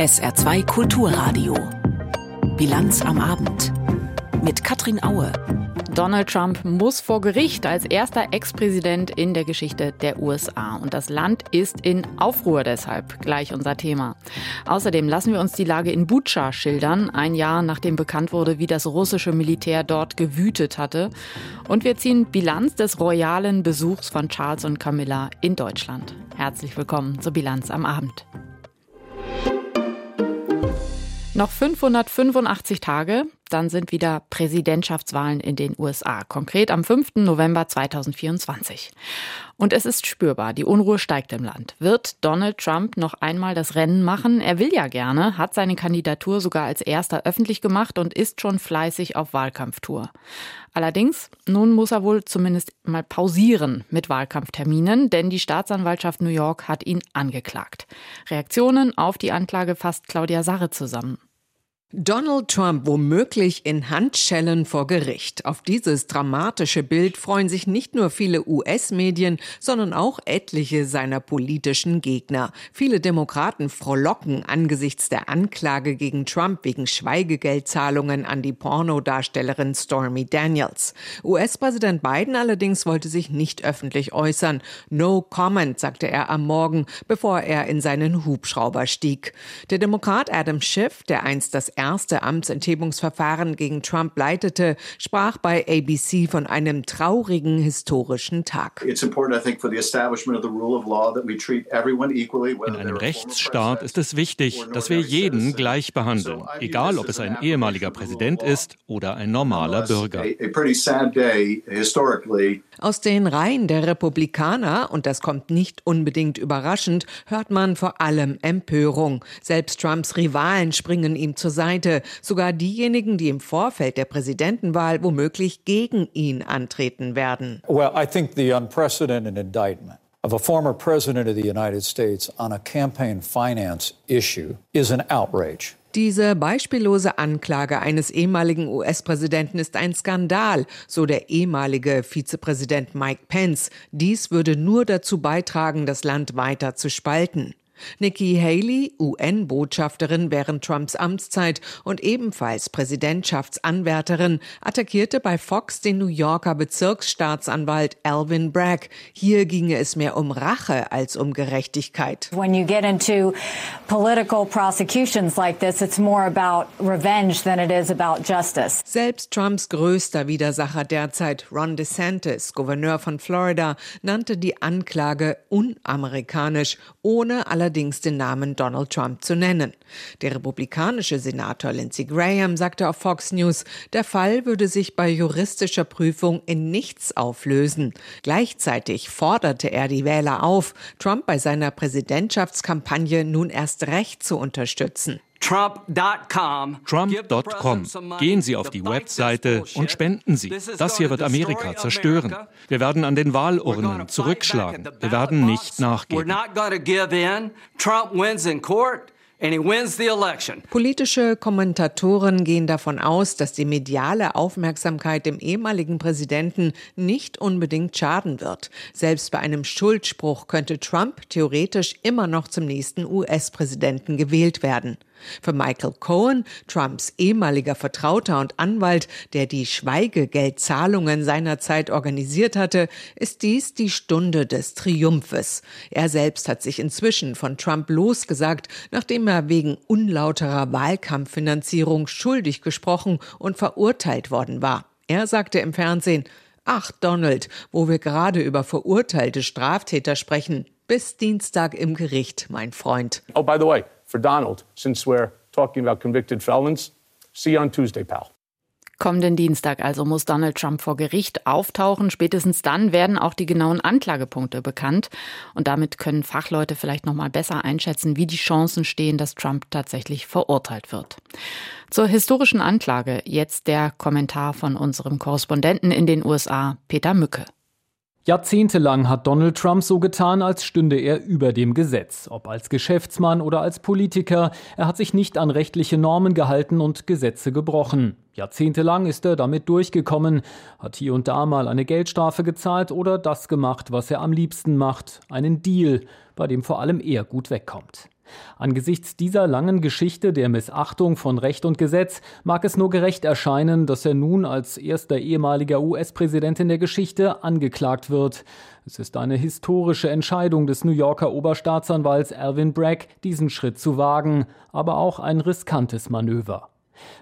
SR2 Kulturradio. Bilanz am Abend. Mit Katrin Aue. Donald Trump muss vor Gericht als erster Ex-Präsident in der Geschichte der USA. Und das Land ist in Aufruhr deshalb. Gleich unser Thema. Außerdem lassen wir uns die Lage in Butscha schildern, ein Jahr nachdem bekannt wurde, wie das russische Militär dort gewütet hatte. Und wir ziehen Bilanz des royalen Besuchs von Charles und Camilla in Deutschland. Herzlich willkommen zur Bilanz am Abend. Noch 585 Tage, dann sind wieder Präsidentschaftswahlen in den USA, konkret am 5. November 2024. Und es ist spürbar, die Unruhe steigt im Land. Wird Donald Trump noch einmal das Rennen machen? Er will ja gerne, hat seine Kandidatur sogar als erster öffentlich gemacht und ist schon fleißig auf Wahlkampftour. Allerdings, nun muss er wohl zumindest mal pausieren mit Wahlkampfterminen, denn die Staatsanwaltschaft New York hat ihn angeklagt. Reaktionen auf die Anklage fasst Claudia Sarre zusammen. Donald Trump womöglich in Handschellen vor Gericht. Auf dieses dramatische Bild freuen sich nicht nur viele US-Medien, sondern auch etliche seiner politischen Gegner. Viele Demokraten frohlocken angesichts der Anklage gegen Trump wegen Schweigegeldzahlungen an die Pornodarstellerin Stormy Daniels. US-Präsident Biden allerdings wollte sich nicht öffentlich äußern. No comment, sagte er am Morgen, bevor er in seinen Hubschrauber stieg. Der Demokrat Adam Schiff, der einst das erste Amtsenthebungsverfahren gegen Trump leitete, sprach bei ABC von einem traurigen historischen Tag. In einem Rechtsstaat ist es wichtig, dass wir jeden gleich behandeln, egal ob es ein ehemaliger Präsident ist oder ein normaler Bürger. Aus den Reihen der Republikaner, und das kommt nicht unbedingt überraschend, hört man vor allem Empörung. Selbst Trumps Rivalen springen ihm zur Seite, sogar diejenigen, die im Vorfeld der Präsidentenwahl womöglich gegen ihn antreten werden. Well, I think the unprecedented indictment of a former president of the United States on a campaign finance issue is an outrage. Diese beispiellose Anklage eines ehemaligen US-Präsidenten ist ein Skandal, so der ehemalige Vizepräsident Mike Pence. Dies würde nur dazu beitragen, das Land weiter zu spalten. Nikki Haley, UN-Botschafterin während Trumps Amtszeit und ebenfalls Präsidentschaftsanwärterin, attackierte bei Fox den New Yorker Bezirksstaatsanwalt Alvin Bragg. Hier ginge es mehr um Rache als um Gerechtigkeit. When you get into political prosecutions like this, it's more about revenge than it is about justice. Selbst Trumps größter Widersacher derzeit, Ron DeSantis, Gouverneur von Florida, nannte die Anklage unamerikanisch, ohne allerdings allerdings den Namen Donald Trump zu nennen. Der republikanische Senator Lindsey Graham sagte auf Fox News, der Fall würde sich bei juristischer Prüfung in nichts auflösen. Gleichzeitig forderte er die Wähler auf, Trump bei seiner Präsidentschaftskampagne nun erst recht zu unterstützen. Trump.com. Trump.com. Gehen Sie auf die Webseite und spenden Sie. Das hier wird Amerika zerstören. Wir werden an den Wahlurnen zurückschlagen. Wir werden nicht nachgeben. Trump wins in court. Politische Kommentatoren gehen davon aus, dass die mediale Aufmerksamkeit dem ehemaligen Präsidenten nicht unbedingt schaden wird. Selbst bei einem Schuldspruch könnte Trump theoretisch immer noch zum nächsten US-Präsidenten gewählt werden. Für Michael Cohen, Trumps ehemaliger Vertrauter und Anwalt, der die Schweigegeldzahlungen seinerzeit organisiert hatte, ist dies die Stunde des Triumphes. Er selbst hat sich inzwischen von Trump losgesagt, nachdem er wegen unlauterer Wahlkampffinanzierung schuldig gesprochen und verurteilt worden war. Er sagte im Fernsehen, Ach, Donald, wo wir gerade über verurteilte Straftäter sprechen. Bis Dienstag im Gericht, mein Freund. Oh, by the way, for Donald, since we're talking about convicted felons. See you on Tuesday, pal. Kommenden Dienstag also muss Donald Trump vor Gericht auftauchen. Spätestens dann werden auch die genauen Anklagepunkte bekannt. Und damit können Fachleute vielleicht noch mal besser einschätzen, wie die Chancen stehen, dass Trump tatsächlich verurteilt wird. Zur historischen Anklage jetzt der Kommentar von unserem Korrespondenten in den USA, Peter Mücke. Jahrzehntelang hat Donald Trump so getan, als stünde er über dem Gesetz. Ob als Geschäftsmann oder als Politiker, er hat sich nicht an rechtliche Normen gehalten und Gesetze gebrochen. Jahrzehntelang ist er damit durchgekommen, hat hier und da mal eine Geldstrafe gezahlt oder das gemacht, was er am liebsten macht, einen Deal, bei dem vor allem er gut wegkommt. Angesichts dieser langen Geschichte der Missachtung von Recht und Gesetz mag es nur gerecht erscheinen, dass er nun als erster ehemaliger US-Präsident in der Geschichte angeklagt wird. Es ist eine historische Entscheidung des New Yorker Oberstaatsanwalts Alvin Bragg, diesen Schritt zu wagen, aber auch ein riskantes Manöver.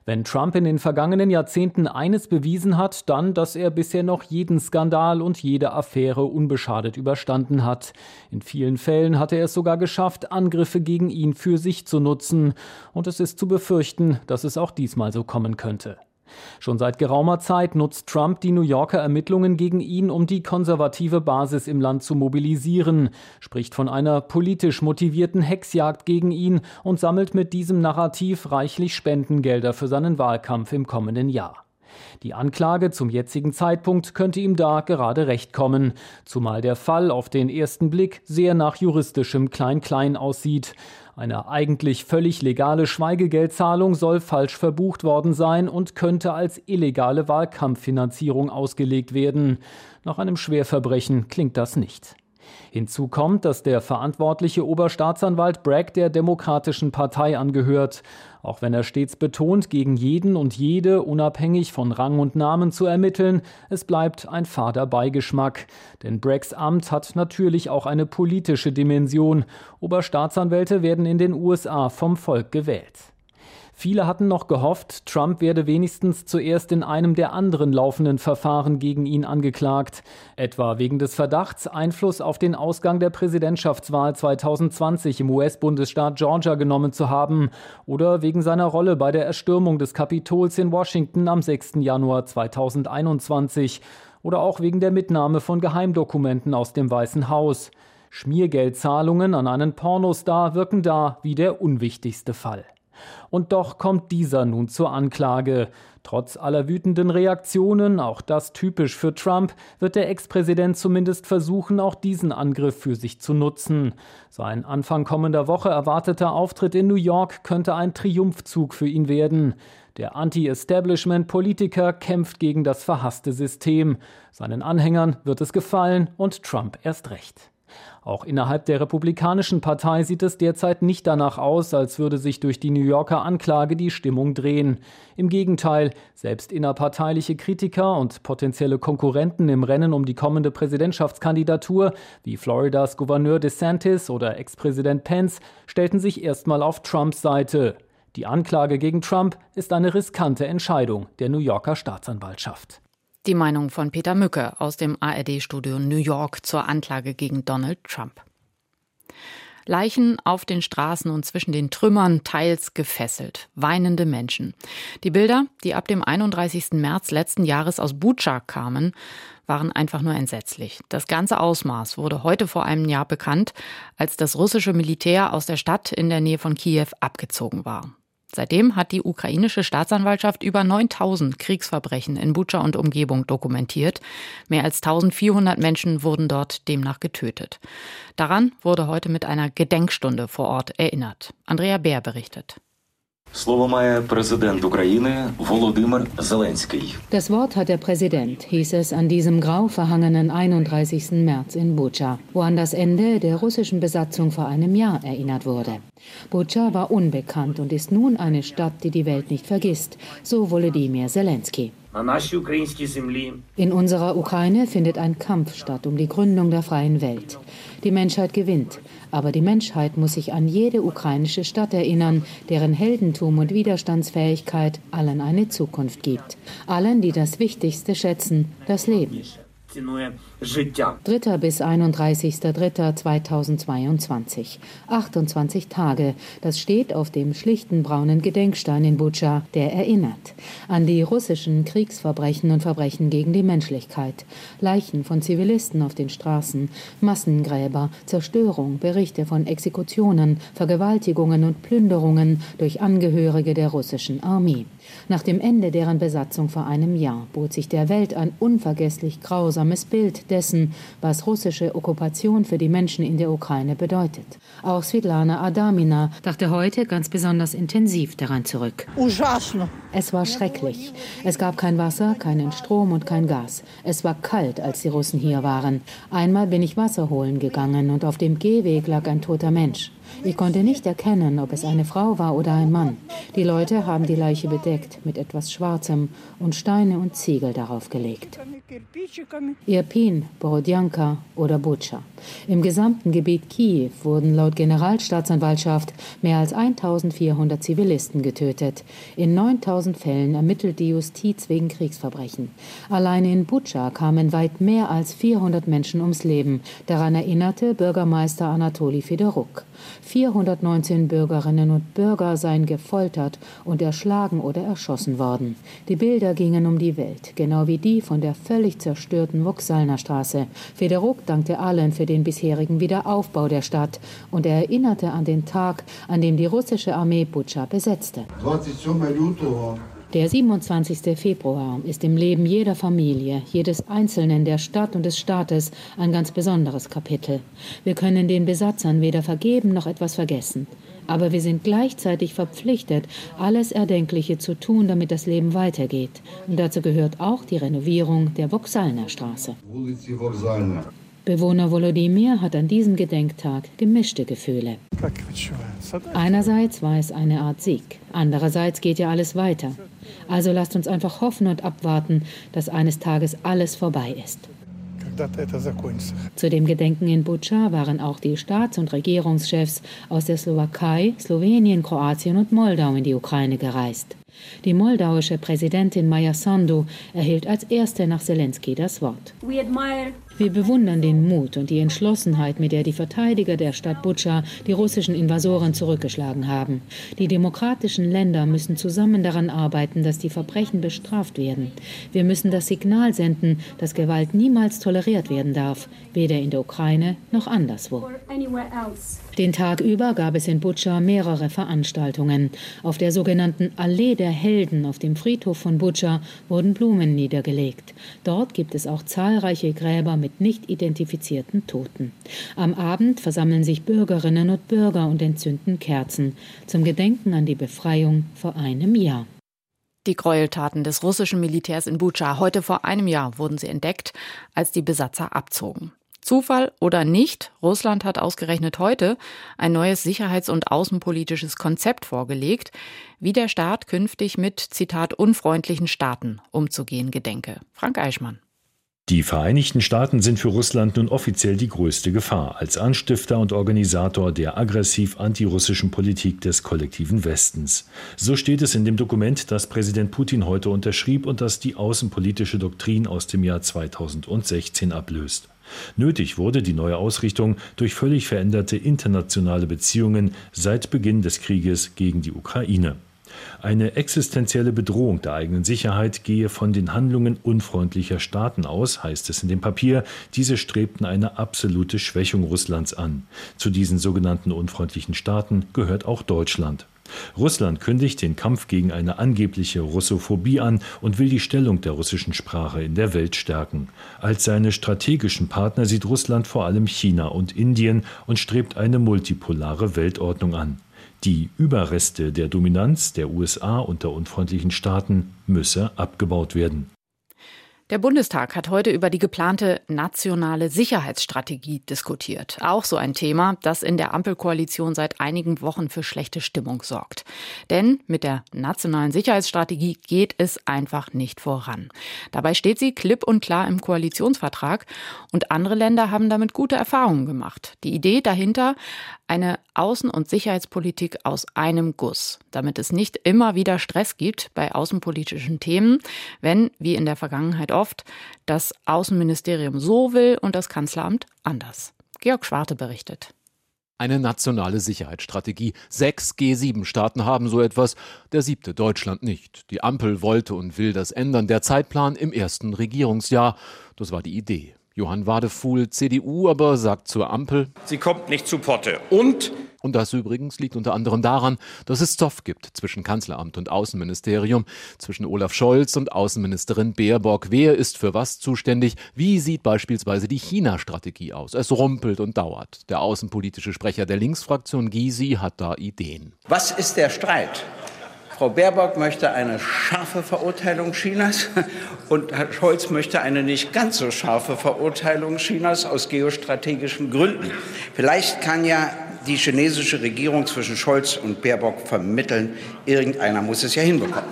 Wenn Trump in den vergangenen Jahrzehnten eines bewiesen hat, dann, dass er bisher noch jeden Skandal und jede Affäre unbeschadet überstanden hat. In vielen Fällen hat er es sogar geschafft, Angriffe gegen ihn für sich zu nutzen. Und es ist zu befürchten, dass es auch diesmal so kommen könnte. Schon seit geraumer Zeit nutzt Trump die New Yorker Ermittlungen gegen ihn, um die konservative Basis im Land zu mobilisieren, spricht von einer politisch motivierten Hexjagd gegen ihn und sammelt mit diesem Narrativ reichlich Spendengelder für seinen Wahlkampf im kommenden Jahr. Die Anklage zum jetzigen Zeitpunkt könnte ihm da gerade recht kommen, zumal der Fall auf den ersten Blick sehr nach juristischem Klein-Klein aussieht. Eine eigentlich völlig legale Schweigegeldzahlung soll falsch verbucht worden sein und könnte als illegale Wahlkampffinanzierung ausgelegt werden. Nach einem Schwerverbrechen klingt das nicht. Hinzu kommt, dass der verantwortliche Oberstaatsanwalt Bragg der Demokratischen Partei angehört. Auch wenn er stets betont, gegen jeden und jede unabhängig von Rang und Namen zu ermitteln, es bleibt ein fader Beigeschmack. Denn Braggs Amt hat natürlich auch eine politische Dimension. Oberstaatsanwälte werden in den USA vom Volk gewählt. Viele hatten noch gehofft, Trump werde wenigstens zuerst in einem der anderen laufenden Verfahren gegen ihn angeklagt, etwa wegen des Verdachts, Einfluss auf den Ausgang der Präsidentschaftswahl 2020 im US-Bundesstaat Georgia genommen zu haben oder wegen seiner Rolle bei der Erstürmung des Kapitols in Washington am 6. Januar 2021 oder auch wegen der Mitnahme von Geheimdokumenten aus dem Weißen Haus. Schmiergeldzahlungen an einen Pornostar wirken da wie der unwichtigste Fall. Und doch kommt dieser nun zur Anklage. Trotz aller wütenden Reaktionen, auch das typisch für Trump, wird der Ex-Präsident zumindest versuchen, auch diesen Angriff für sich zu nutzen. Sein Anfang kommender Woche erwarteter Auftritt in New York könnte ein Triumphzug für ihn werden. Der Anti-Establishment-Politiker kämpft gegen das verhasste System. Seinen Anhängern wird es gefallen und Trump erst recht. Auch innerhalb der Republikanischen Partei sieht es derzeit nicht danach aus, als würde sich durch die New Yorker Anklage die Stimmung drehen. Im Gegenteil, selbst innerparteiliche Kritiker und potenzielle Konkurrenten im Rennen um die kommende Präsidentschaftskandidatur, wie Floridas Gouverneur DeSantis oder Ex-Präsident Pence, stellten sich erstmal auf Trumps Seite. Die Anklage gegen Trump ist eine riskante Entscheidung der New Yorker Staatsanwaltschaft. Die Meinung von Peter Mücke aus dem ARD-Studio New York zur Anklage gegen Donald Trump. Leichen auf den Straßen und zwischen den Trümmern, teils gefesselt, weinende Menschen. Die Bilder, die ab dem 31. März letzten Jahres aus Bucha kamen, waren einfach nur entsetzlich. Das ganze Ausmaß wurde heute vor einem Jahr bekannt, als das russische Militär aus der Stadt in der Nähe von Kiew abgezogen war. Seitdem hat die ukrainische Staatsanwaltschaft über 9000 Kriegsverbrechen in Butscha und Umgebung dokumentiert. Mehr als 1400 Menschen wurden dort demnach getötet. Daran wurde heute mit einer Gedenkstunde vor Ort erinnert. Andrea Bär berichtet. Das Wort hat der Präsident, hieß es an diesem grau verhangenen 31. März in Bucha, wo an das Ende der russischen Besatzung vor einem Jahr erinnert wurde. Bucha war unbekannt und ist nun eine Stadt, die die Welt nicht vergisst, so Volodymyr Zelensky. In unserer Ukraine findet ein Kampf statt um die Gründung der freien Welt. Die Menschheit gewinnt, aber die Menschheit muss sich an jede ukrainische Stadt erinnern, deren Heldentum und Widerstandsfähigkeit allen eine Zukunft gibt. Allen, die das Wichtigste schätzen, das Leben. 3. bis 31.03.2022. 28 Tage. Das steht auf dem schlichten braunen Gedenkstein in Bucha, der erinnert an die russischen Kriegsverbrechen und Verbrechen gegen die Menschlichkeit. Leichen von Zivilisten auf den Straßen, Massengräber, Zerstörung, Berichte von Exekutionen, Vergewaltigungen und Plünderungen durch Angehörige der russischen Armee. Nach dem Ende deren Besatzung vor einem Jahr bot sich der Welt ein unvergesslich grausames Bild dessen, was russische Okkupation für die Menschen in der Ukraine bedeutet. Auch Svetlana Adamina dachte heute ganz besonders intensiv daran zurück. Es war schrecklich. Es gab kein Wasser, keinen Strom und kein Gas. Es war kalt, als die Russen hier waren. Einmal bin ich Wasser holen gegangen und auf dem Gehweg lag ein toter Mensch. Ich konnte nicht erkennen, ob es eine Frau war oder ein Mann. Die Leute haben die Leiche bedeckt mit etwas Schwarzem und Steine und Ziegel darauf gelegt. Irpin, Borodjanka oder Butscha. Im gesamten Gebiet Kiew wurden laut Generalstaatsanwaltschaft mehr als 1400 Zivilisten getötet. In 9000 Fällen ermittelt die Justiz wegen Kriegsverbrechen. Alleine in Butscha kamen weit mehr als 400 Menschen ums Leben. Daran erinnerte Bürgermeister Anatoli Fedoruk. 419 Bürgerinnen und Bürger seien gefoltert und erschlagen oder erschossen worden. Die Bilder gingen um die Welt, genau wie die von der völlig zerstörten Voksalner Straße. Federuk dankte allen für den bisherigen Wiederaufbau der Stadt und er erinnerte an den Tag, an dem die russische Armee Butscha besetzte. 27 der 27. Februar ist im Leben jeder Familie, jedes Einzelnen der Stadt und des Staates ein ganz besonderes Kapitel. Wir können den Besatzern weder vergeben noch etwas vergessen. Aber wir sind gleichzeitig verpflichtet, alles Erdenkliche zu tun, damit das Leben weitergeht. Und dazu gehört auch die Renovierung der Voksalner Straße. Bewohner Volodymyr hat an diesem Gedenktag gemischte Gefühle. Einerseits war es eine Art Sieg, andererseits geht ja alles weiter. Also lasst uns einfach hoffen und abwarten, dass eines Tages alles vorbei ist. Zu dem Gedenken in Butscha waren auch die Staats- und Regierungschefs aus der Slowakei, Slowenien, Kroatien und Moldau in die Ukraine gereist. Die moldauische Präsidentin Maja Sandu erhielt als erste nach Zelensky das Wort. Wir bewundern den Mut und die Entschlossenheit, mit der die Verteidiger der Stadt Butscha die russischen Invasoren zurückgeschlagen haben. Die demokratischen Länder müssen zusammen daran arbeiten, dass die Verbrechen bestraft werden. Wir müssen das Signal senden, dass Gewalt niemals toleriert werden darf, weder in der Ukraine noch anderswo. Den Tag über gab es in Butscha mehrere Veranstaltungen. Auf der sogenannten Allee der Helden auf dem Friedhof von Butscha wurden Blumen niedergelegt. Dort gibt es auch zahlreiche Gräber mit nicht identifizierten Toten. Am Abend versammeln sich Bürgerinnen und Bürger und entzünden Kerzen zum Gedenken an die Befreiung vor einem Jahr. Die Gräueltaten des russischen Militärs in Bucha heute vor einem Jahr wurden sie entdeckt, als die Besatzer abzogen. Zufall oder nicht, Russland hat ausgerechnet heute ein neues sicherheits- und außenpolitisches Konzept vorgelegt, wie der Staat künftig mit, Zitat, unfreundlichen Staaten umzugehen gedenke. Frank Eichmann. Die Vereinigten Staaten sind für Russland nun offiziell die größte Gefahr als Anstifter und Organisator der aggressiv antirussischen Politik des kollektiven Westens. So steht es in dem Dokument, das Präsident Putin heute unterschrieb und das die außenpolitische Doktrin aus dem Jahr 2016 ablöst. Nötig wurde die neue Ausrichtung durch völlig veränderte internationale Beziehungen seit Beginn des Krieges gegen die Ukraine. Eine existenzielle Bedrohung der eigenen Sicherheit gehe von den Handlungen unfreundlicher Staaten aus, heißt es in dem Papier. Diese strebten eine absolute Schwächung Russlands an. Zu diesen sogenannten unfreundlichen Staaten gehört auch Deutschland. Russland kündigt den Kampf gegen eine angebliche Russophobie an und will die Stellung der russischen Sprache in der Welt stärken. Als seine strategischen Partner sieht Russland vor allem China und Indien und strebt eine multipolare Weltordnung an. Die Überreste der Dominanz der USA unter unfreundlichen Staaten müsse abgebaut werden. Der Bundestag hat heute über die geplante nationale Sicherheitsstrategie diskutiert. Auch so ein Thema, das in der Ampelkoalition seit einigen Wochen für schlechte Stimmung sorgt. Denn mit der nationalen Sicherheitsstrategie geht es einfach nicht voran. Dabei steht sie klipp und klar im Koalitionsvertrag und andere Länder haben damit gute Erfahrungen gemacht. Die Idee dahinter, eine Außen- und Sicherheitspolitik aus einem Guss, damit es nicht immer wieder Stress gibt bei außenpolitischen Themen, wenn, wie in der Vergangenheit oft, das Außenministerium so will und das Kanzleramt anders. Georg Schwarte berichtet. Eine nationale Sicherheitsstrategie. Sechs G7-Staaten haben so etwas, der siebte Deutschland nicht. Die Ampel wollte und will das ändern. Der Zeitplan im ersten Regierungsjahr. Das war die Idee. Johann Wadefuhl, CDU, aber sagt zur Ampel. Sie kommt nicht zu Potte. Und und das übrigens liegt unter anderem daran, dass es Zoff gibt zwischen Kanzleramt und Außenministerium, zwischen Olaf Scholz und Außenministerin Baerbock. Wer ist für was zuständig? Wie sieht beispielsweise die China-Strategie aus? Es rumpelt und dauert. Der außenpolitische Sprecher der Linksfraktion Gysi hat da Ideen. Was ist der Streit? Frau Baerbock möchte eine scharfe Verurteilung Chinas und Herr Scholz möchte eine nicht ganz so scharfe Verurteilung Chinas aus geostrategischen Gründen. Vielleicht kann ja die chinesische Regierung zwischen Scholz und Baerbock vermitteln. Irgendeiner muss es ja hinbekommen.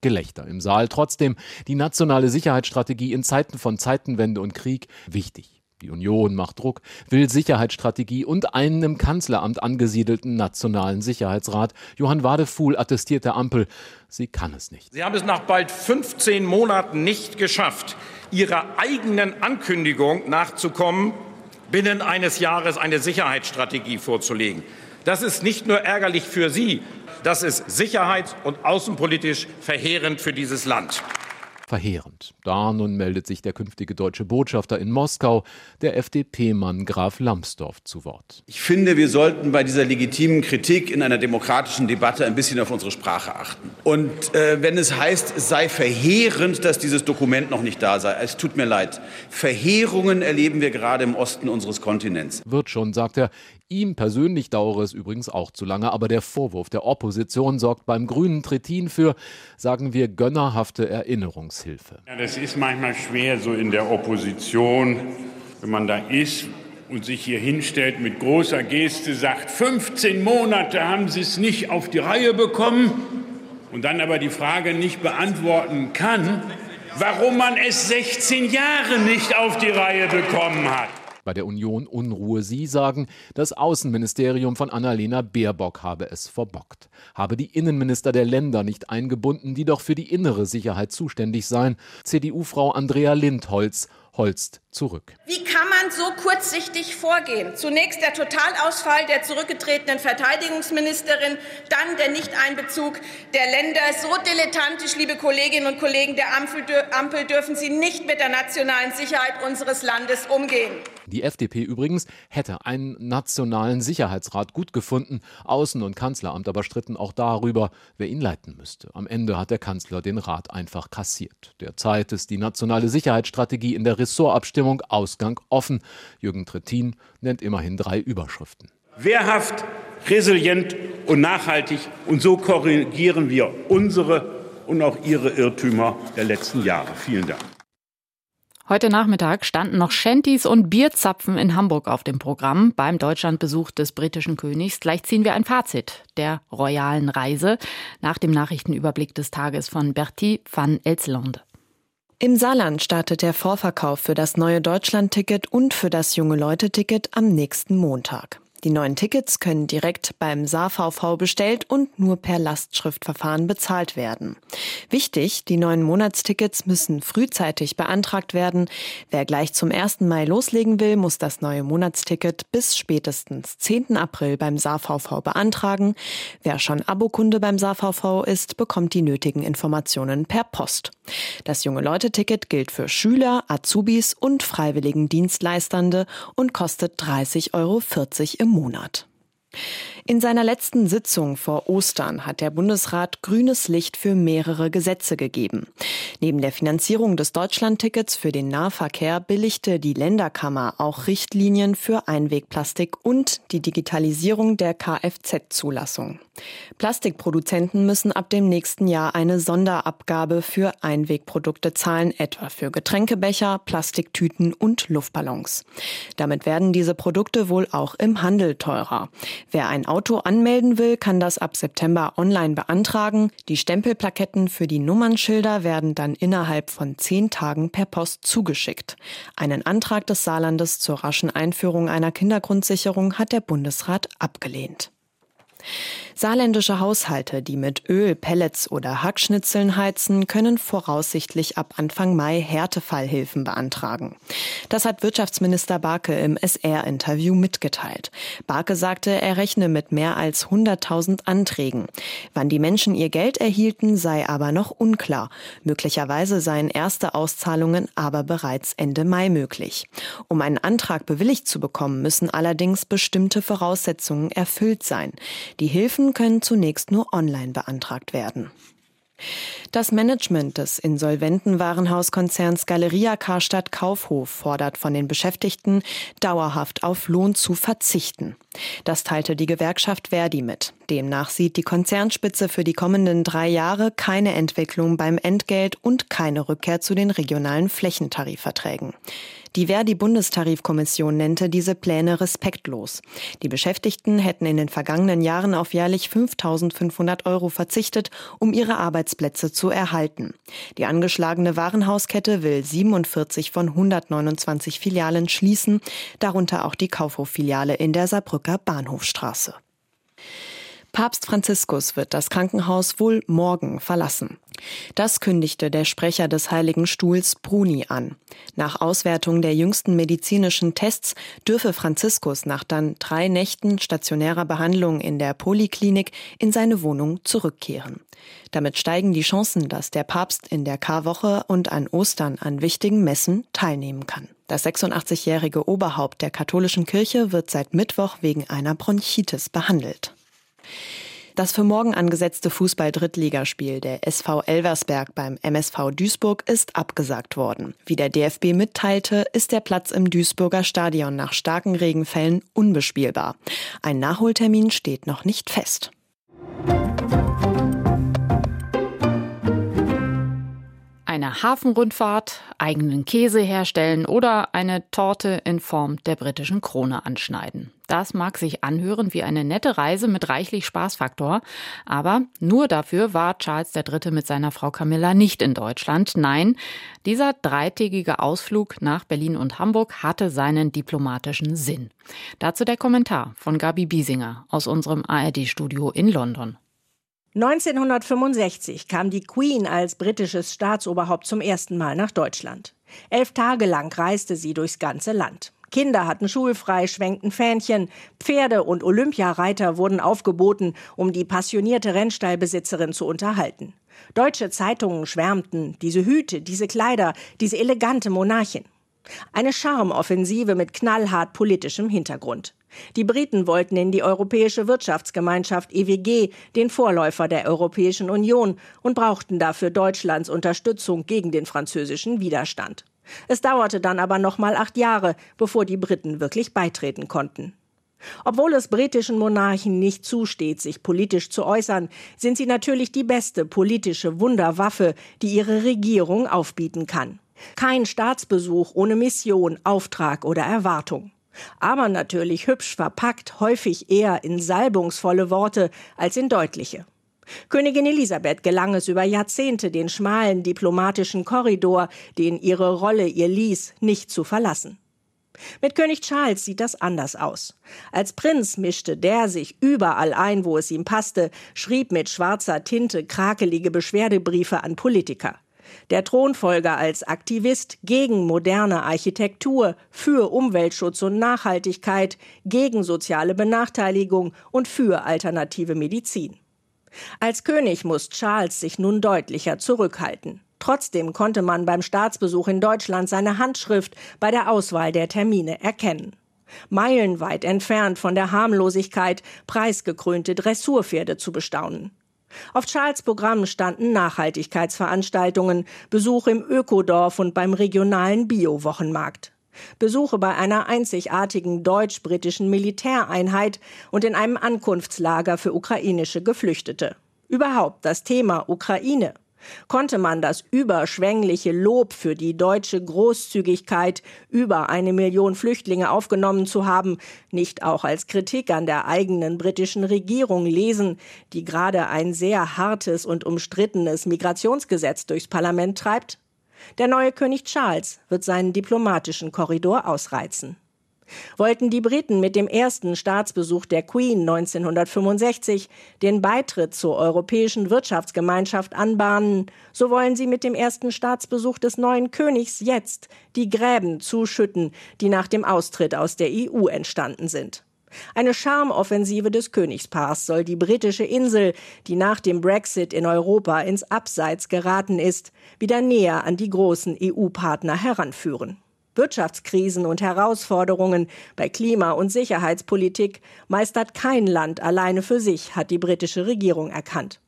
Gelächter im Saal. Trotzdem die nationale Sicherheitsstrategie in Zeiten von Zeitenwende und Krieg wichtig. Die Union macht Druck, will Sicherheitsstrategie und einen im Kanzleramt angesiedelten Nationalen Sicherheitsrat. Johann Wadefuhl attestiert der Ampel, sie kann es nicht. Sie haben es nach bald 15 Monaten nicht geschafft, Ihrer eigenen Ankündigung nachzukommen, binnen eines Jahres eine Sicherheitsstrategie vorzulegen. Das ist nicht nur ärgerlich für Sie, das ist sicherheits- und außenpolitisch verheerend für dieses Land verheerend. Da nun meldet sich der künftige deutsche Botschafter in Moskau, der FDP-Mann Graf Lambsdorff, zu Wort. Ich finde, wir sollten bei dieser legitimen Kritik in einer demokratischen Debatte ein bisschen auf unsere Sprache achten. Und äh, wenn es heißt, es sei verheerend, dass dieses Dokument noch nicht da sei, es tut mir leid. Verheerungen erleben wir gerade im Osten unseres Kontinents. Wird schon, sagt er. Ihm persönlich dauere es übrigens auch zu lange, aber der Vorwurf der Opposition sorgt beim grünen Trittin für, sagen wir, gönnerhafte Erinnerungshilfe. Ja, das ist manchmal schwer so in der Opposition, wenn man da ist und sich hier hinstellt mit großer Geste, sagt, 15 Monate haben Sie es nicht auf die Reihe bekommen und dann aber die Frage nicht beantworten kann, warum man es 16 Jahre nicht auf die Reihe bekommen hat bei der Union Unruhe. Sie sagen, das Außenministerium von Annalena Baerbock habe es verbockt, habe die Innenminister der Länder nicht eingebunden, die doch für die innere Sicherheit zuständig seien. CDU-Frau Andrea Lindholz holzt zurück. Wie kann man so kurzsichtig vorgehen? Zunächst der Totalausfall der zurückgetretenen Verteidigungsministerin, dann der Nichteinbezug der Länder. So dilettantisch, liebe Kolleginnen und Kollegen der Ampel, dürfen Sie nicht mit der nationalen Sicherheit unseres Landes umgehen. Die FDP übrigens hätte einen nationalen Sicherheitsrat gut gefunden. Außen- und Kanzleramt aber stritten auch darüber, wer ihn leiten müsste. Am Ende hat der Kanzler den Rat einfach kassiert. Derzeit ist die nationale Sicherheitsstrategie in der Ressortabstimmung Ausgang offen. Jürgen Trittin nennt immerhin drei Überschriften. Wehrhaft, resilient und nachhaltig. Und so korrigieren wir unsere und auch Ihre Irrtümer der letzten Jahre. Vielen Dank. Heute Nachmittag standen noch Shanties und Bierzapfen in Hamburg auf dem Programm beim Deutschlandbesuch des britischen Königs. Gleich ziehen wir ein Fazit der royalen Reise nach dem Nachrichtenüberblick des Tages von Bertie van Elslande. Im Saarland startet der Vorverkauf für das neue Deutschland-Ticket und für das junge Leute-Ticket am nächsten Montag. Die neuen Tickets können direkt beim SaVV bestellt und nur per Lastschriftverfahren bezahlt werden. Wichtig, die neuen Monatstickets müssen frühzeitig beantragt werden. Wer gleich zum 1. Mai loslegen will, muss das neue Monatsticket bis spätestens 10. April beim SaVV beantragen. Wer schon Abokunde beim SaVV ist, bekommt die nötigen Informationen per Post. Das junge Leute-Ticket gilt für Schüler, Azubis und freiwilligen Dienstleisternde und kostet 30,40 Euro im Monat. In seiner letzten Sitzung vor Ostern hat der Bundesrat grünes Licht für mehrere Gesetze gegeben. Neben der Finanzierung des Deutschlandtickets für den Nahverkehr billigte die Länderkammer auch Richtlinien für Einwegplastik und die Digitalisierung der Kfz-Zulassung. Plastikproduzenten müssen ab dem nächsten Jahr eine Sonderabgabe für Einwegprodukte zahlen, etwa für Getränkebecher, Plastiktüten und Luftballons. Damit werden diese Produkte wohl auch im Handel teurer. Wer ein Auto anmelden will, kann das ab September online beantragen. Die Stempelplaketten für die Nummernschilder werden dann innerhalb von zehn Tagen per Post zugeschickt. Einen Antrag des Saarlandes zur raschen Einführung einer Kindergrundsicherung hat der Bundesrat abgelehnt. Saarländische Haushalte, die mit Öl, Pellets oder Hackschnitzeln heizen, können voraussichtlich ab Anfang Mai Härtefallhilfen beantragen. Das hat Wirtschaftsminister Barke im SR-Interview mitgeteilt. Barke sagte, er rechne mit mehr als 100.000 Anträgen. Wann die Menschen ihr Geld erhielten, sei aber noch unklar. Möglicherweise seien erste Auszahlungen aber bereits Ende Mai möglich. Um einen Antrag bewilligt zu bekommen, müssen allerdings bestimmte Voraussetzungen erfüllt sein. Die Hilfen können zunächst nur online beantragt werden. Das Management des insolventen Warenhauskonzerns Galeria Karstadt Kaufhof fordert von den Beschäftigten, dauerhaft auf Lohn zu verzichten. Das teilte die Gewerkschaft Verdi mit. Demnach sieht die Konzernspitze für die kommenden drei Jahre keine Entwicklung beim Entgelt und keine Rückkehr zu den regionalen Flächentarifverträgen. Die Verdi-Bundestarifkommission nannte diese Pläne respektlos. Die Beschäftigten hätten in den vergangenen Jahren auf jährlich 5.500 Euro verzichtet, um ihre Arbeitsplätze zu erhalten. Die angeschlagene Warenhauskette will 47 von 129 Filialen schließen, darunter auch die Kaufhof-Filiale in der Saarbrücker Bahnhofstraße. Papst Franziskus wird das Krankenhaus wohl morgen verlassen. Das kündigte der Sprecher des Heiligen Stuhls Bruni an. Nach Auswertung der jüngsten medizinischen Tests dürfe Franziskus nach dann drei Nächten stationärer Behandlung in der Poliklinik in seine Wohnung zurückkehren. Damit steigen die Chancen, dass der Papst in der Karwoche und an Ostern an wichtigen Messen teilnehmen kann. Das 86-jährige Oberhaupt der katholischen Kirche wird seit Mittwoch wegen einer Bronchitis behandelt. Das für morgen angesetzte Fußball-Drittligaspiel der SV Elversberg beim MSV Duisburg ist abgesagt worden. Wie der DFB mitteilte, ist der Platz im Duisburger Stadion nach starken Regenfällen unbespielbar. Ein Nachholtermin steht noch nicht fest. Eine Hafenrundfahrt, eigenen Käse herstellen oder eine Torte in Form der britischen Krone anschneiden. Das mag sich anhören wie eine nette Reise mit reichlich Spaßfaktor, aber nur dafür war Charles III. mit seiner Frau Camilla nicht in Deutschland. Nein, dieser dreitägige Ausflug nach Berlin und Hamburg hatte seinen diplomatischen Sinn. Dazu der Kommentar von Gabi Biesinger aus unserem ARD-Studio in London. 1965 kam die Queen als britisches Staatsoberhaupt zum ersten Mal nach Deutschland. Elf Tage lang reiste sie durchs ganze Land. Kinder hatten schulfrei, schwenkten Fähnchen, Pferde und Olympiareiter wurden aufgeboten, um die passionierte Rennstallbesitzerin zu unterhalten. Deutsche Zeitungen schwärmten, diese Hüte, diese Kleider, diese elegante Monarchin. Eine Charmoffensive mit knallhart politischem Hintergrund. Die Briten wollten in die Europäische Wirtschaftsgemeinschaft EWG, den Vorläufer der Europäischen Union, und brauchten dafür Deutschlands Unterstützung gegen den französischen Widerstand. Es dauerte dann aber noch mal acht Jahre, bevor die Briten wirklich beitreten konnten. Obwohl es britischen Monarchen nicht zusteht, sich politisch zu äußern, sind sie natürlich die beste politische Wunderwaffe, die ihre Regierung aufbieten kann. Kein Staatsbesuch ohne Mission, Auftrag oder Erwartung. Aber natürlich hübsch verpackt, häufig eher in salbungsvolle Worte als in deutliche. Königin Elisabeth gelang es über Jahrzehnte, den schmalen diplomatischen Korridor, den ihre Rolle ihr ließ, nicht zu verlassen. Mit König Charles sieht das anders aus. Als Prinz mischte der sich überall ein, wo es ihm passte, schrieb mit schwarzer Tinte krakelige Beschwerdebriefe an Politiker. Der Thronfolger als Aktivist gegen moderne Architektur, für Umweltschutz und Nachhaltigkeit, gegen soziale Benachteiligung und für alternative Medizin. Als König muss Charles sich nun deutlicher zurückhalten. Trotzdem konnte man beim Staatsbesuch in Deutschland seine Handschrift bei der Auswahl der Termine erkennen. Meilenweit entfernt von der Harmlosigkeit, preisgekrönte Dressurpferde zu bestaunen. Auf Charles Programm standen Nachhaltigkeitsveranstaltungen, Besuche im Ökodorf und beim regionalen Bio-Wochenmarkt. Besuche bei einer einzigartigen deutsch-britischen Militäreinheit und in einem Ankunftslager für ukrainische Geflüchtete. Überhaupt das Thema Ukraine Konnte man das überschwängliche Lob für die deutsche Großzügigkeit, über eine Million Flüchtlinge aufgenommen zu haben, nicht auch als Kritik an der eigenen britischen Regierung lesen, die gerade ein sehr hartes und umstrittenes Migrationsgesetz durchs Parlament treibt? Der neue König Charles wird seinen diplomatischen Korridor ausreizen. Wollten die Briten mit dem ersten Staatsbesuch der Queen 1965 den Beitritt zur Europäischen Wirtschaftsgemeinschaft anbahnen, so wollen sie mit dem ersten Staatsbesuch des neuen Königs jetzt die Gräben zuschütten, die nach dem Austritt aus der EU entstanden sind. Eine Charmoffensive des Königspaars soll die britische Insel, die nach dem Brexit in Europa ins Abseits geraten ist, wieder näher an die großen EU-Partner heranführen. Wirtschaftskrisen und Herausforderungen bei Klima- und Sicherheitspolitik meistert kein Land alleine für sich, hat die britische Regierung erkannt.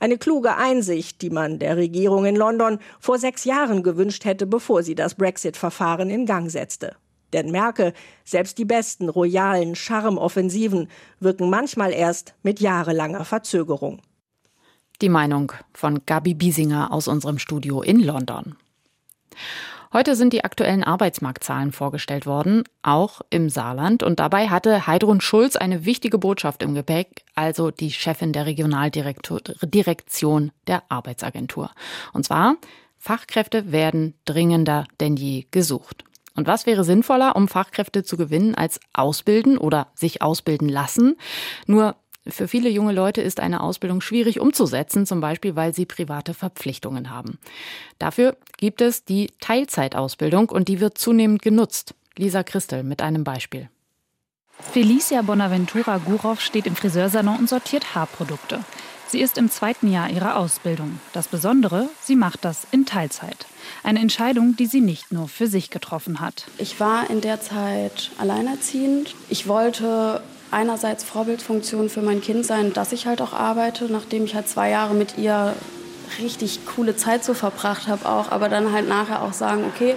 Eine kluge Einsicht, die man der Regierung in London vor sechs Jahren gewünscht hätte, bevor sie das Brexit-Verfahren in Gang setzte. Denn merke, selbst die besten royalen Charmoffensiven wirken manchmal erst mit jahrelanger Verzögerung. Die Meinung von Gabi Biesinger aus unserem Studio in London. Heute sind die aktuellen Arbeitsmarktzahlen vorgestellt worden, auch im Saarland. Und dabei hatte Heidrun Schulz eine wichtige Botschaft im Gepäck, also die Chefin der Regionaldirektion der Arbeitsagentur. Und zwar, Fachkräfte werden dringender denn je gesucht. Und was wäre sinnvoller, um Fachkräfte zu gewinnen, als ausbilden oder sich ausbilden lassen? Nur für viele junge Leute ist eine Ausbildung schwierig umzusetzen, zum Beispiel weil sie private Verpflichtungen haben. Dafür gibt es die Teilzeitausbildung und die wird zunehmend genutzt. Lisa Christel mit einem Beispiel. Felicia Bonaventura Gurov steht im Friseursalon und sortiert Haarprodukte. Sie ist im zweiten Jahr ihrer Ausbildung. Das Besondere, sie macht das in Teilzeit. Eine Entscheidung, die sie nicht nur für sich getroffen hat. Ich war in der Zeit alleinerziehend. Ich wollte einerseits Vorbildfunktion für mein Kind sein, dass ich halt auch arbeite, nachdem ich halt zwei Jahre mit ihr richtig coole Zeit so verbracht habe auch, aber dann halt nachher auch sagen, okay,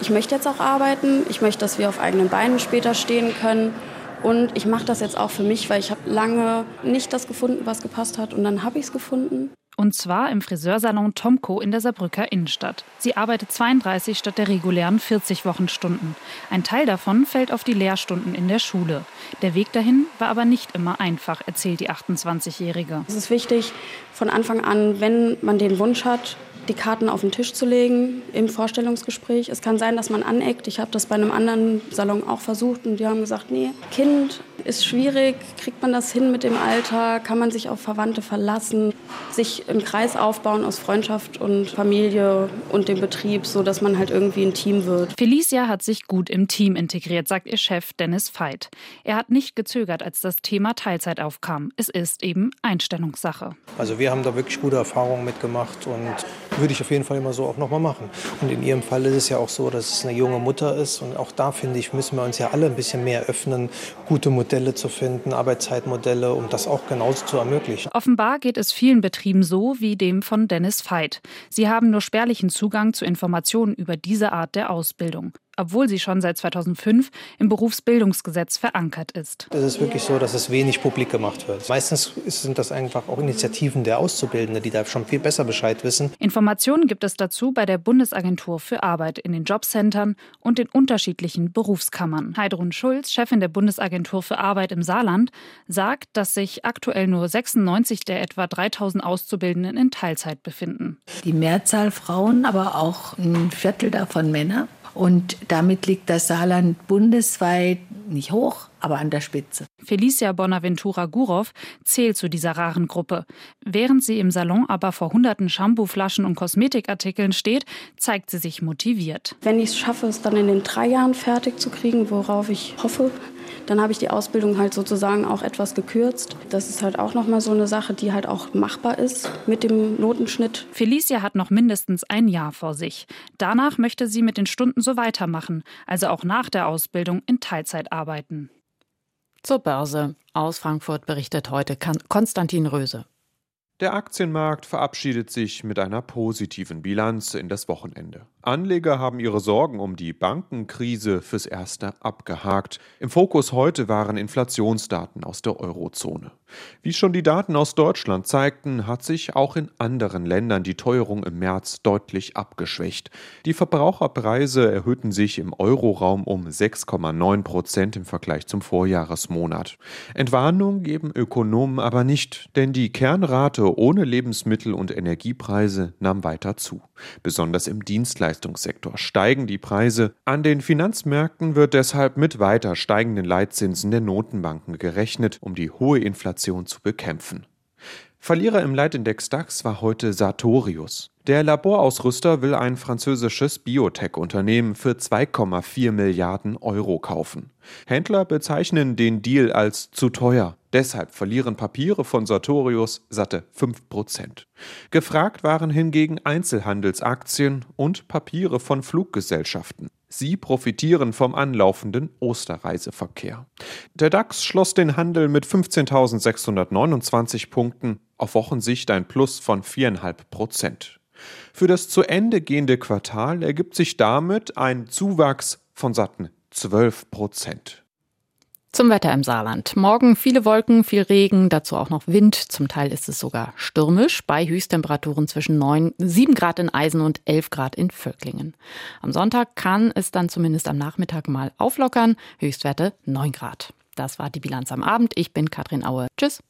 ich möchte jetzt auch arbeiten, ich möchte, dass wir auf eigenen Beinen später stehen können und ich mache das jetzt auch für mich, weil ich habe lange nicht das gefunden, was gepasst hat und dann habe ich es gefunden. Und zwar im Friseursalon Tomko in der Saarbrücker Innenstadt. Sie arbeitet 32 statt der regulären 40 Wochenstunden. Ein Teil davon fällt auf die Lehrstunden in der Schule. Der Weg dahin war aber nicht immer einfach, erzählt die 28-Jährige. Es ist wichtig, von Anfang an, wenn man den Wunsch hat, die Karten auf den Tisch zu legen im Vorstellungsgespräch. Es kann sein, dass man aneckt. Ich habe das bei einem anderen Salon auch versucht und die haben gesagt, nee, Kind ist schwierig, kriegt man das hin mit dem Alter, kann man sich auf Verwandte verlassen, sich im Kreis aufbauen aus Freundschaft und Familie und dem Betrieb, so dass man halt irgendwie ein Team wird. Felicia hat sich gut im Team integriert, sagt ihr Chef Dennis Veit. Er hat nicht gezögert, als das Thema Teilzeit aufkam. Es ist eben Einstellungssache. Also wir haben da wirklich gute Erfahrungen mitgemacht und würde ich auf jeden Fall immer so auch nochmal machen. Und in Ihrem Fall ist es ja auch so, dass es eine junge Mutter ist. Und auch da, finde ich, müssen wir uns ja alle ein bisschen mehr öffnen, gute Modelle zu finden, Arbeitszeitmodelle, um das auch genauso zu ermöglichen. Offenbar geht es vielen Betrieben so wie dem von Dennis Veit. Sie haben nur spärlichen Zugang zu Informationen über diese Art der Ausbildung obwohl sie schon seit 2005 im Berufsbildungsgesetz verankert ist. Es ist wirklich so, dass es wenig publik gemacht wird. Meistens sind das einfach auch Initiativen der Auszubildenden, die da schon viel besser Bescheid wissen. Informationen gibt es dazu bei der Bundesagentur für Arbeit in den Jobcentern und den unterschiedlichen Berufskammern. Heidrun Schulz, Chefin der Bundesagentur für Arbeit im Saarland, sagt, dass sich aktuell nur 96 der etwa 3000 Auszubildenden in Teilzeit befinden. Die Mehrzahl Frauen, aber auch ein Viertel davon Männer. Und damit liegt das Saarland bundesweit nicht hoch, aber an der Spitze. Felicia Bonaventura Gurov zählt zu dieser raren Gruppe. Während sie im Salon aber vor hunderten Shampooflaschen und Kosmetikartikeln steht, zeigt sie sich motiviert. Wenn ich es schaffe, es dann in den drei Jahren fertig zu kriegen, worauf ich hoffe, dann habe ich die Ausbildung halt sozusagen auch etwas gekürzt. Das ist halt auch nochmal so eine Sache, die halt auch machbar ist mit dem Notenschnitt. Felicia hat noch mindestens ein Jahr vor sich. Danach möchte sie mit den Stunden so weitermachen, also auch nach der Ausbildung in Teilzeit arbeiten. Zur Börse. Aus Frankfurt berichtet heute Konstantin Röse. Der Aktienmarkt verabschiedet sich mit einer positiven Bilanz in das Wochenende. Anleger haben ihre Sorgen um die Bankenkrise fürs Erste abgehakt. Im Fokus heute waren Inflationsdaten aus der Eurozone. Wie schon die Daten aus Deutschland zeigten, hat sich auch in anderen Ländern die Teuerung im März deutlich abgeschwächt. Die Verbraucherpreise erhöhten sich im Euroraum um 6,9 Prozent im Vergleich zum Vorjahresmonat. Entwarnung geben Ökonomen aber nicht, denn die Kernrate ohne Lebensmittel- und Energiepreise nahm weiter zu. Besonders im Dienstleistungssektor steigen die Preise. An den Finanzmärkten wird deshalb mit weiter steigenden Leitzinsen der Notenbanken gerechnet, um die hohe Inflation zu bekämpfen. Verlierer im Leitindex DAX war heute Sartorius. Der Laborausrüster will ein französisches Biotech-Unternehmen für 2,4 Milliarden Euro kaufen. Händler bezeichnen den Deal als zu teuer. Deshalb verlieren Papiere von Sartorius satte 5%. Gefragt waren hingegen Einzelhandelsaktien und Papiere von Fluggesellschaften. Sie profitieren vom anlaufenden Osterreiseverkehr. Der DAX schloss den Handel mit 15.629 Punkten, auf Wochensicht ein Plus von 4,5 Prozent. Für das zu Ende gehende Quartal ergibt sich damit ein Zuwachs von satten 12 Prozent. Zum Wetter im Saarland. Morgen viele Wolken, viel Regen, dazu auch noch Wind. Zum Teil ist es sogar stürmisch bei Höchsttemperaturen zwischen 9, 7 Grad in Eisen und 11 Grad in Völklingen. Am Sonntag kann es dann zumindest am Nachmittag mal auflockern. Höchstwerte 9 Grad. Das war die Bilanz am Abend. Ich bin Katrin Aue. Tschüss.